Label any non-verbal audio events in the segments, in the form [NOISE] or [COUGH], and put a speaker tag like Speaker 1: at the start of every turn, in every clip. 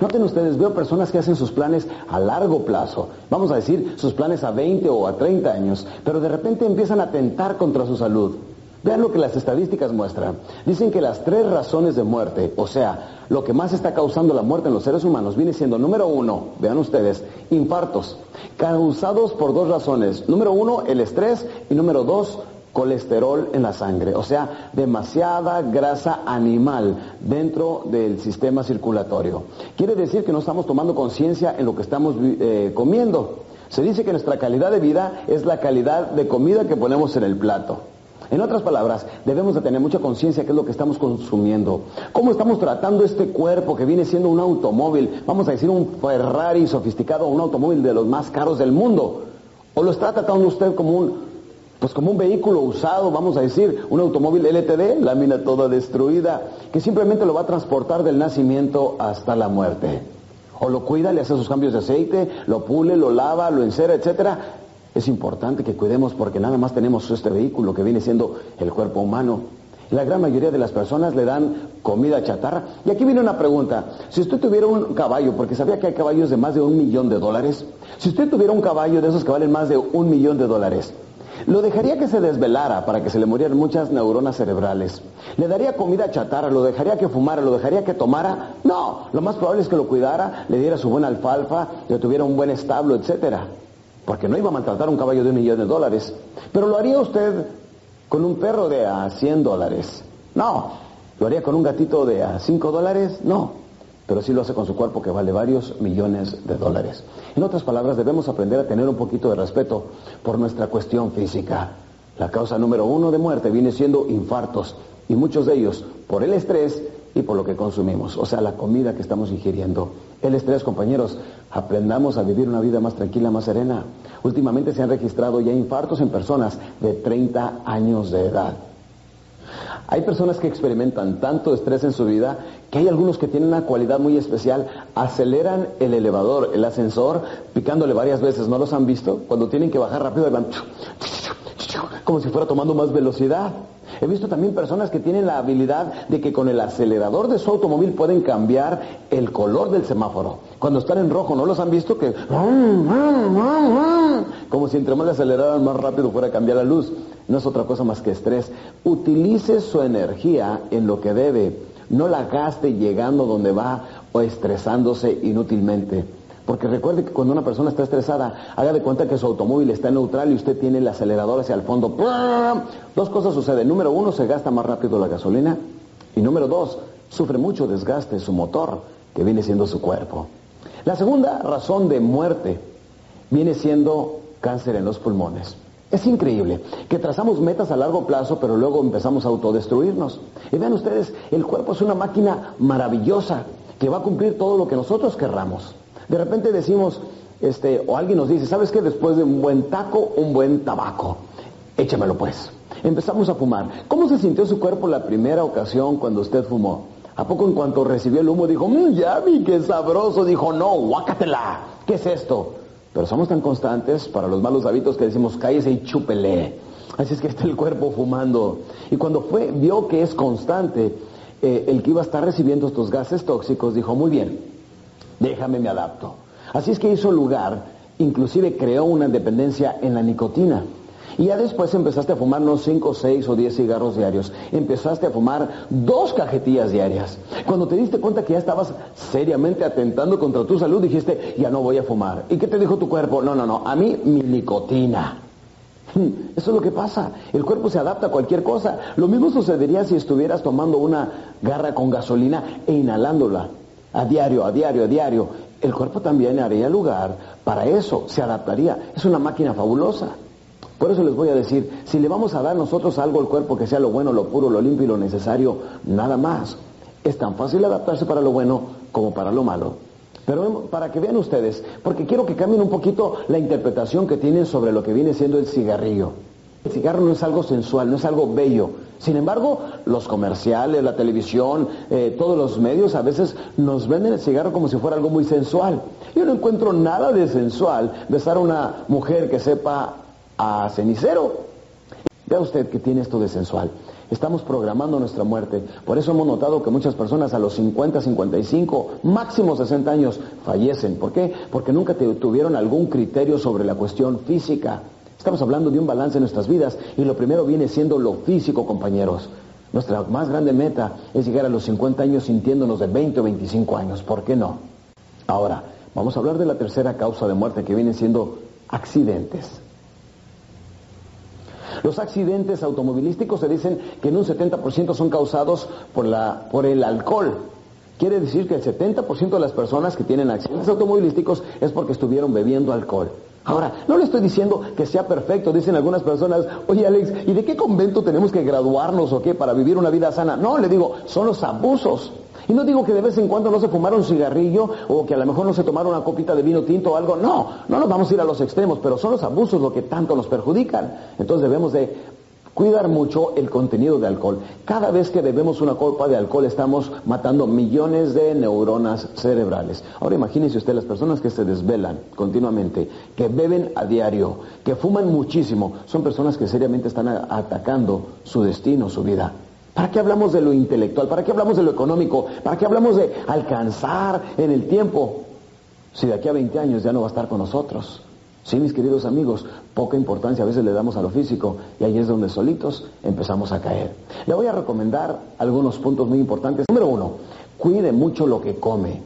Speaker 1: Noten ustedes, veo personas que hacen sus planes a largo plazo, vamos a decir sus planes a 20 o a 30 años, pero de repente empiezan a atentar contra su salud. Vean lo que las estadísticas muestran. Dicen que las tres razones de muerte, o sea, lo que más está causando la muerte en los seres humanos, viene siendo, número uno, vean ustedes, infartos, causados por dos razones. Número uno, el estrés y número dos, colesterol en la sangre, o sea, demasiada grasa animal dentro del sistema circulatorio. Quiere decir que no estamos tomando conciencia en lo que estamos eh, comiendo. Se dice que nuestra calidad de vida es la calidad de comida que ponemos en el plato. En otras palabras, debemos de tener mucha conciencia de qué es lo que estamos consumiendo. ¿Cómo estamos tratando este cuerpo que viene siendo un automóvil? Vamos a decir un Ferrari sofisticado, un automóvil de los más caros del mundo. ¿O lo está tratando usted como un pues como un vehículo usado, vamos a decir, un automóvil LTD, lámina toda destruida, que simplemente lo va a transportar del nacimiento hasta la muerte. O lo cuida, le hace sus cambios de aceite, lo pule, lo lava, lo encera, etcétera. Es importante que cuidemos porque nada más tenemos este vehículo que viene siendo el cuerpo humano. La gran mayoría de las personas le dan comida chatarra. Y aquí viene una pregunta. Si usted tuviera un caballo, porque sabía que hay caballos de más de un millón de dólares, si usted tuviera un caballo de esos que valen más de un millón de dólares, lo dejaría que se desvelara para que se le murieran muchas neuronas cerebrales. Le daría comida chatarra, lo dejaría que fumara, lo dejaría que tomara. No, lo más probable es que lo cuidara, le diera su buena alfalfa, le tuviera un buen establo, etcétera. Porque no iba a maltratar un caballo de un millón de dólares. Pero lo haría usted con un perro de a 100 dólares. No. ¿Lo haría con un gatito de a 5 dólares? No pero sí lo hace con su cuerpo que vale varios millones de dólares. En otras palabras, debemos aprender a tener un poquito de respeto por nuestra cuestión física. La causa número uno de muerte viene siendo infartos, y muchos de ellos por el estrés y por lo que consumimos, o sea, la comida que estamos ingiriendo. El estrés, compañeros, aprendamos a vivir una vida más tranquila, más serena. Últimamente se han registrado ya infartos en personas de 30 años de edad. Hay personas que experimentan tanto estrés en su vida que hay algunos que tienen una cualidad muy especial, aceleran el elevador, el ascensor, picándole varias veces, ¿no los han visto? Cuando tienen que bajar rápido van como si fuera tomando más velocidad. He visto también personas que tienen la habilidad de que con el acelerador de su automóvil pueden cambiar el color del semáforo. Cuando están en rojo, ¿no los han visto? Que como si entre más aceleraran más rápido fuera a cambiar la luz. No es otra cosa más que estrés. Utilice su energía en lo que debe. No la gaste llegando donde va o estresándose inútilmente. Porque recuerde que cuando una persona está estresada, haga de cuenta que su automóvil está neutral y usted tiene el acelerador hacia el fondo. Dos cosas suceden. Número uno, se gasta más rápido la gasolina. Y número dos, sufre mucho desgaste su motor, que viene siendo su cuerpo. La segunda razón de muerte viene siendo cáncer en los pulmones. Es increíble que trazamos metas a largo plazo, pero luego empezamos a autodestruirnos. Y vean ustedes, el cuerpo es una máquina maravillosa que va a cumplir todo lo que nosotros querramos. De repente decimos, este, o alguien nos dice, ¿sabes qué? Después de un buen taco, un buen tabaco. Échamelo pues. Empezamos a fumar. ¿Cómo se sintió su cuerpo la primera ocasión cuando usted fumó? ¿A poco en cuanto recibió el humo dijo, mmm, ya vi qué sabroso? Dijo, no, guácatela. ¿Qué es esto? Pero somos tan constantes para los malos hábitos que decimos, cállese y chúpele. Así es que está el cuerpo fumando. Y cuando fue, vio que es constante, eh, el que iba a estar recibiendo estos gases tóxicos dijo, muy bien, déjame me adapto. Así es que hizo lugar, inclusive creó una dependencia en la nicotina. Y ya después empezaste a fumar no 5, 6 o 10 cigarros diarios. Empezaste a fumar dos cajetillas diarias. Cuando te diste cuenta que ya estabas seriamente atentando contra tu salud, dijiste, ya no voy a fumar. ¿Y qué te dijo tu cuerpo? No, no, no, a mí mi nicotina. Eso es lo que pasa. El cuerpo se adapta a cualquier cosa. Lo mismo sucedería si estuvieras tomando una garra con gasolina e inhalándola a diario, a diario, a diario, el cuerpo también haría lugar para eso, se adaptaría. Es una máquina fabulosa. Por eso les voy a decir, si le vamos a dar nosotros algo al cuerpo que sea lo bueno, lo puro, lo limpio y lo necesario, nada más. Es tan fácil adaptarse para lo bueno como para lo malo. Pero para que vean ustedes, porque quiero que cambien un poquito la interpretación que tienen sobre lo que viene siendo el cigarrillo. El cigarro no es algo sensual, no es algo bello. Sin embargo, los comerciales, la televisión, eh, todos los medios a veces nos venden el cigarro como si fuera algo muy sensual. Yo no encuentro nada de sensual besar a una mujer que sepa a cenicero. Vea usted que tiene esto de sensual. Estamos programando nuestra muerte. Por eso hemos notado que muchas personas a los 50, 55, máximo 60 años fallecen. ¿Por qué? Porque nunca tuvieron algún criterio sobre la cuestión física. Estamos hablando de un balance en nuestras vidas y lo primero viene siendo lo físico, compañeros. Nuestra más grande meta es llegar a los 50 años sintiéndonos de 20 o 25 años. ¿Por qué no? Ahora, vamos a hablar de la tercera causa de muerte que viene siendo accidentes. Los accidentes automovilísticos se dicen que en un 70% son causados por, la, por el alcohol. Quiere decir que el 70% de las personas que tienen accidentes automovilísticos es porque estuvieron bebiendo alcohol. Ahora, no le estoy diciendo que sea perfecto, dicen algunas personas, oye Alex, ¿y de qué convento tenemos que graduarnos o qué para vivir una vida sana? No, le digo, son los abusos. Y no digo que de vez en cuando no se fumara un cigarrillo o que a lo mejor no se tomara una copita de vino tinto o algo. No, no nos vamos a ir a los extremos, pero son los abusos lo que tanto nos perjudican. Entonces debemos de cuidar mucho el contenido de alcohol. Cada vez que bebemos una copa de alcohol estamos matando millones de neuronas cerebrales. Ahora imagínense usted las personas que se desvelan continuamente, que beben a diario, que fuman muchísimo, son personas que seriamente están atacando su destino, su vida. ¿Para qué hablamos de lo intelectual? ¿Para qué hablamos de lo económico? ¿Para qué hablamos de alcanzar en el tiempo? Si de aquí a 20 años ya no va a estar con nosotros. Sí, mis queridos amigos, poca importancia a veces le damos a lo físico y ahí es donde solitos empezamos a caer. Le voy a recomendar algunos puntos muy importantes. Número uno, cuide mucho lo que come.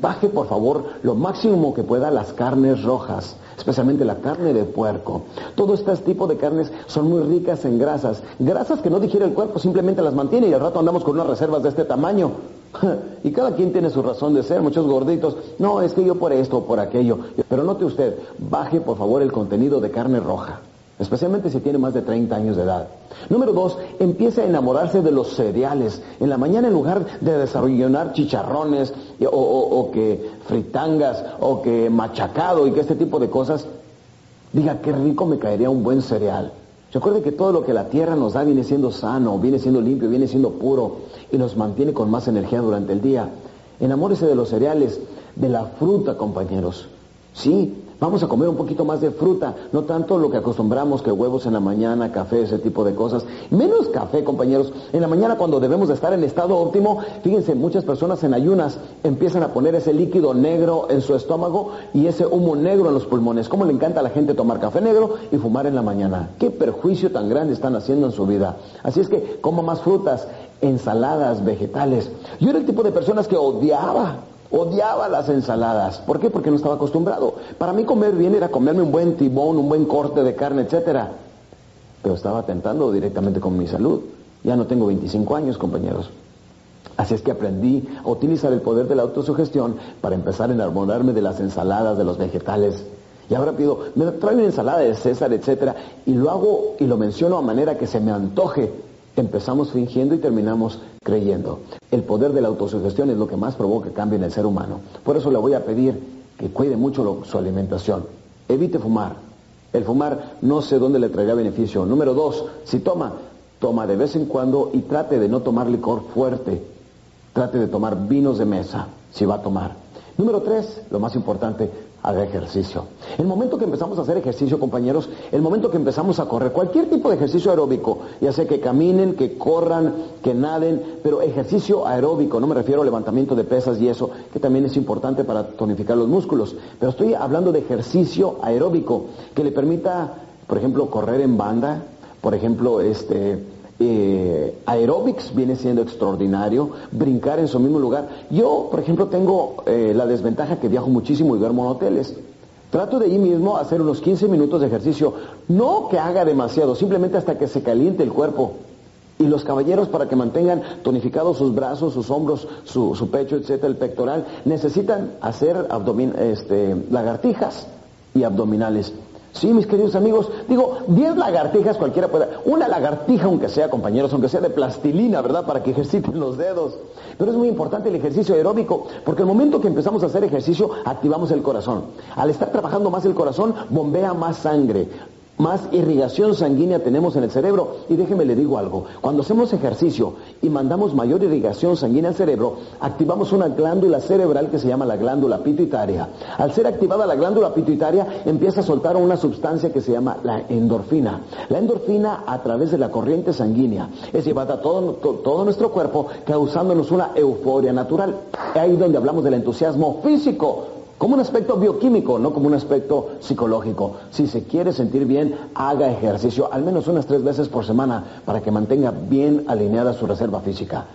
Speaker 1: Baje por favor lo máximo que pueda las carnes rojas, especialmente la carne de puerco. Todo este tipo de carnes son muy ricas en grasas, grasas que no digiere el cuerpo, simplemente las mantiene y al rato andamos con unas reservas de este tamaño. [LAUGHS] Y cada quien tiene su razón de ser, muchos gorditos, no, es que yo por esto o por aquello. Pero note usted, baje por favor el contenido de carne roja, especialmente si tiene más de 30 años de edad. Número dos, empiece a enamorarse de los cereales. En la mañana en lugar de desarrollar chicharrones o, o que fritangas o que machacado y que este tipo de cosas, diga, qué rico me caería un buen cereal. Recuerde que todo lo que la tierra nos da viene siendo sano, viene siendo limpio, viene siendo puro y nos mantiene con más energía durante el día. Enamórese de los cereales, de la fruta, compañeros. Sí, Vamos a comer un poquito más de fruta, no tanto lo que acostumbramos, que huevos en la mañana, café, ese tipo de cosas. Menos café, compañeros. En la mañana cuando debemos de estar en estado óptimo, fíjense, muchas personas en ayunas empiezan a poner ese líquido negro en su estómago y ese humo negro en los pulmones. ¿Cómo le encanta a la gente tomar café negro y fumar en la mañana? ¿Qué perjuicio tan grande están haciendo en su vida? Así es que coma más frutas, ensaladas, vegetales. Yo era el tipo de personas que odiaba Odiaba las ensaladas. ¿Por qué? Porque no estaba acostumbrado. Para mí comer bien era comerme un buen tibón, un buen corte de carne, etcétera. Pero estaba atentando directamente con mi salud. Ya no tengo 25 años, compañeros. Así es que aprendí a utilizar el poder de la autosugestión para empezar a enamorarme de las ensaladas, de los vegetales. Y ahora pido, me trae una ensalada de César, etcétera, y lo hago y lo menciono a manera que se me antoje Empezamos fingiendo y terminamos creyendo. El poder de la autosugestión es lo que más provoca cambio en el ser humano. Por eso le voy a pedir que cuide mucho su alimentación. Evite fumar. El fumar no sé dónde le traerá beneficio. Número dos, si toma, toma de vez en cuando y trate de no tomar licor fuerte. Trate de tomar vinos de mesa si va a tomar. Número tres, lo más importante, haga ejercicio. El momento que empezamos a hacer ejercicio, compañeros, el momento que empezamos a correr, cualquier tipo de ejercicio aeróbico, ya sea que caminen, que corran, que naden, pero ejercicio aeróbico, no me refiero a levantamiento de pesas y eso, que también es importante para tonificar los músculos, pero estoy hablando de ejercicio aeróbico, que le permita, por ejemplo, correr en banda, por ejemplo, este, eh, aeróbics viene siendo extraordinario, brincar en su mismo lugar. Yo, por ejemplo, tengo eh, la desventaja que viajo muchísimo y duermo en hoteles. Trato de ahí mismo hacer unos 15 minutos de ejercicio, no que haga demasiado, simplemente hasta que se caliente el cuerpo. Y los caballeros para que mantengan tonificados sus brazos, sus hombros, su, pecho, etcétera, el pectoral, necesitan hacer este, lagartijas y abdominales. Sí, mis queridos amigos, digo, 10 lagartijas cualquiera puede, una lagartija aunque sea, compañeros, aunque sea de plastilina, ¿verdad? Para que [LAUGHS] ejerciten los dedos. Pero es muy importante el ejercicio aeróbico, porque el momento que empezamos a hacer ejercicio, activamos el corazón. Al estar trabajando más el corazón, bombea más sangre. Más irrigación sanguínea tenemos en el cerebro. Y déjeme le digo algo, cuando hacemos ejercicio y mandamos mayor irrigación sanguínea al cerebro, activamos una glándula cerebral que se llama la glándula pituitaria. Al ser activada la glándula pituitaria, empieza a soltar una sustancia que se llama la endorfina. La endorfina, a través de la corriente sanguínea, es llevada a todo, todo nuestro cuerpo, causándonos una euforia natural. Ahí donde hablamos del entusiasmo físico como un aspecto bioquímico, no como un aspecto psicológico. Si se quiere sentir bien, haga ejercicio al menos unas tres veces por semana para que mantenga bien alineada su reserva física.